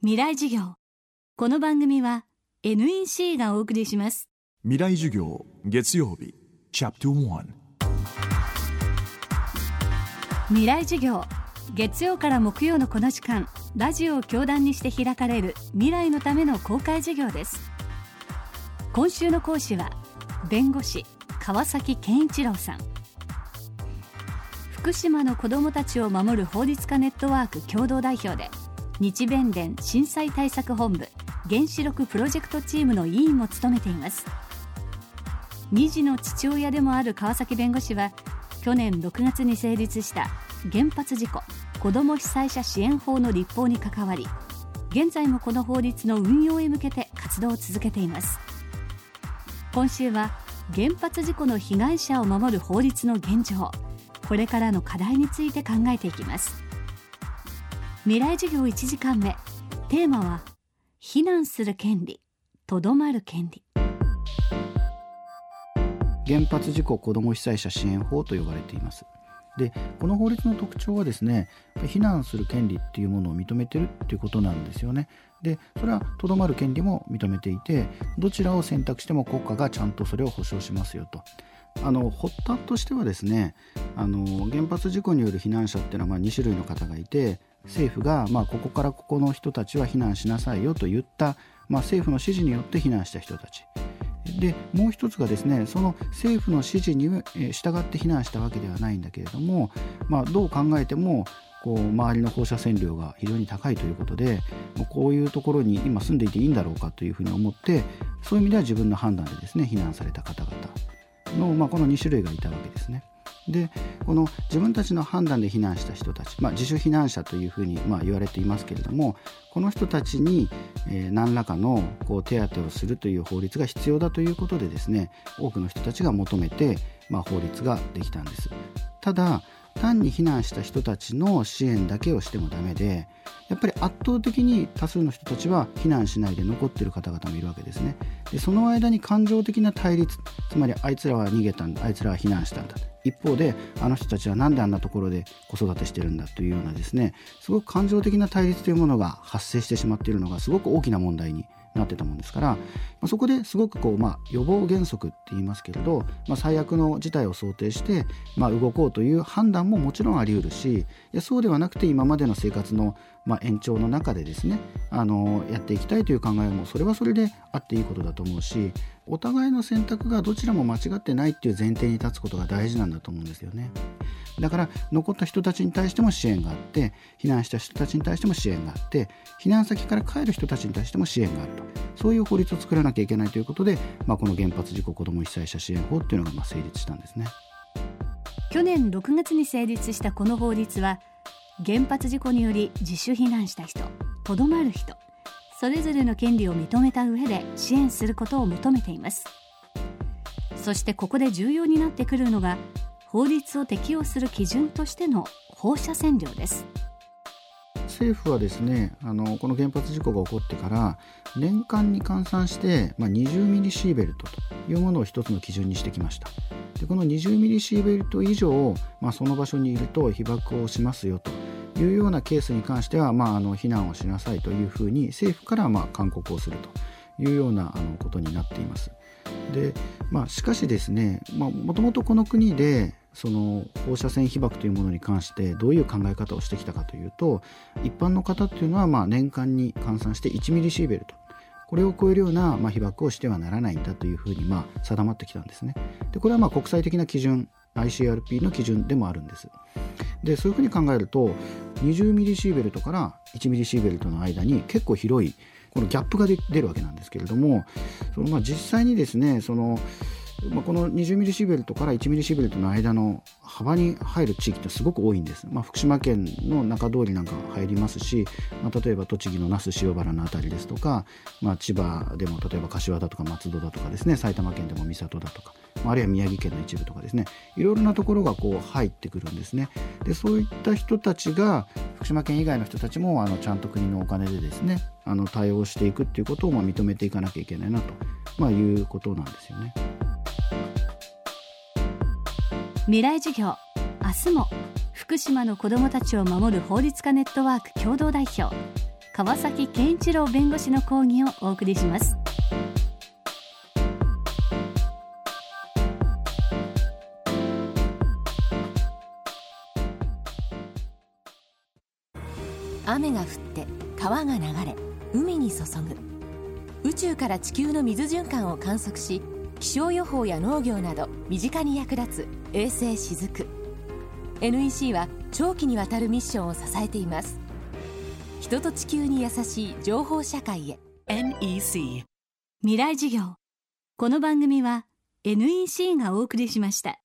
未来授業。この番組は NEC がお送りします。未来授業月曜日チャプター未来授業月曜から木曜のこの時間ラジオを教壇にして開かれる未来のための公開授業です。今週の講師は弁護士川崎健一郎さん。福島の子どもたちを守る法律家ネットワーク共同代表で日弁連震災対策本部原子力プロジェクトチームの委員も務めています。2児の父親でもある川崎弁護士は去年6月に成立した原発事故子ども被災者支援法の立法に関わり現在もこの法律の運用へ向けて活動を続けています。今週は原発事故の被害者を守る法律の現状これからの課題について考えていきます。未来授業1時間目。テーマは避難する権利。とどまる権利。原発事故子ども被災者支援法と呼ばれています。でこの法律の特徴はですね避難する権利っていうものを認めてるっていうことなんですよね。でそれはとどまる権利も認めていてどちらを選択しても国家がちゃんとそれを保障しますよと。あの発端としてはですねあの原発事故による避難者っていうのはまあ2種類の方がいて政府が、まあ、ここからここの人たちは避難しなさいよと言った、まあ、政府の指示によって避難した人たちでもう一つがですねその政府の指示に従って避難したわけではないんだけれども、まあ、どう考えてもこう周りの放射線量が非常に高いということでもうこういうところに今住んでいていいんだろうかというふうに思ってそういう意味では自分の判断でですね避難された方々の、まあ、この2種類がいたわけですね。でこの自分たちの判断で避難した人たち、まあ、自主避難者というふうにま言われていますけれどもこの人たちに、何らかのこう手当をするという法律が必要だということでですね多くの人たちが求めて、ま、法律ができたんです。ただ単に避難した人たちの支援だけをしてもダメでやっぱり圧倒的に多数の人たちは避難しないで残ってる方々もいるわけですね。でその間に感情的な対立つまりあいつらは逃げたんだあいつらは避難したんだ。一方であの人たちは何であんなところで子育てしてるんだというようなですねすごく感情的な対立というものが発生してしまっているのがすごく大きな問題になってたもんですから、まあ、そこですごくこう、まあ、予防原則って言いますけれど、まあ、最悪の事態を想定して、まあ、動こうという判断ももちろんあり得るしいやそうではなくて今までの生活の、まあ、延長の中でですねあのやっていきたいという考えもそれはそれであっていいことだと思うしお互いの選択がどちらも間違ってないっていう前提に立つことが大事なんだと思うんですよね。だから残った人たちに対しても支援があって避難した人たちに対しても支援があって避難先から帰る人たちに対しても支援があると。そういう法律を作らなきゃいけないということで、まあ、この原発事故子ども被災者支援法っていうのがまあ成立したんですね。去年6月に成立したこの法律は原発事故により自主避難した人とどまる人それぞれの権利を認めた上で支援することを求めています。そしてここで重要になってくるのが法律を適用する基準としての放射線量です。政府はですねあのこの原発事故が起こってから年間に換算して、まあ、20ミリシーベルトというものを一つの基準にしてきました。でこの20ミリシーベルト以上、まあ、その場所にいると被爆をしますよというようなケースに関しては、まあ、あの避難をしなさいというふうに政府からまあ勧告をするというようなあのことになっています。で、まあ、しかしですねもともとこの国でその放射線被曝というものに関してどういう考え方をしてきたかというと一般の方というのはまあ年間に換算して1ミリシーベルトこれを超えるようなまあ被曝をしてはならないんだというふうにまあ定まってきたんですね。でこれはまあ国際的な基準 ICRP の基準でもあるんです。でそういうふうに考えると20ミリシーベルトから1ミリシーベルトの間に結構広いこのギャップが出るわけなんですけれどもそのまあ実際にですねそのまあ、この20ミリシーベルトから1ミリシーベルトの間の幅に入る地域ってすごく多いんです、まあ、福島県の中通りなんか入りますし、まあ、例えば栃木の那須塩原の辺りですとか、まあ、千葉でも例えば柏だとか松戸だとかですね埼玉県でも三郷だとか、あるいは宮城県の一部とかですねいろいろなところがこう入ってくるんですねでそういった人たちが福島県以外の人たちもあのちゃんと国のお金でですねあの対応していくっていうことをまあ認めていかなきゃいけないなと、まあ、いうことなんですよね。未来授業明日も福島の子どもたちを守る法律家ネットワーク共同代表川崎健一郎弁護士の講義をお送りします雨が降って川が流れ海に注ぐ。宇宙から地球の水循環を観測し気象予報や農業など身近に役立つ衛星しずく。NEC は長期にわたるミッションを支えています。人と地球に優しい情報社会へ。NEC 未来授業。この番組は NEC がお送りしました。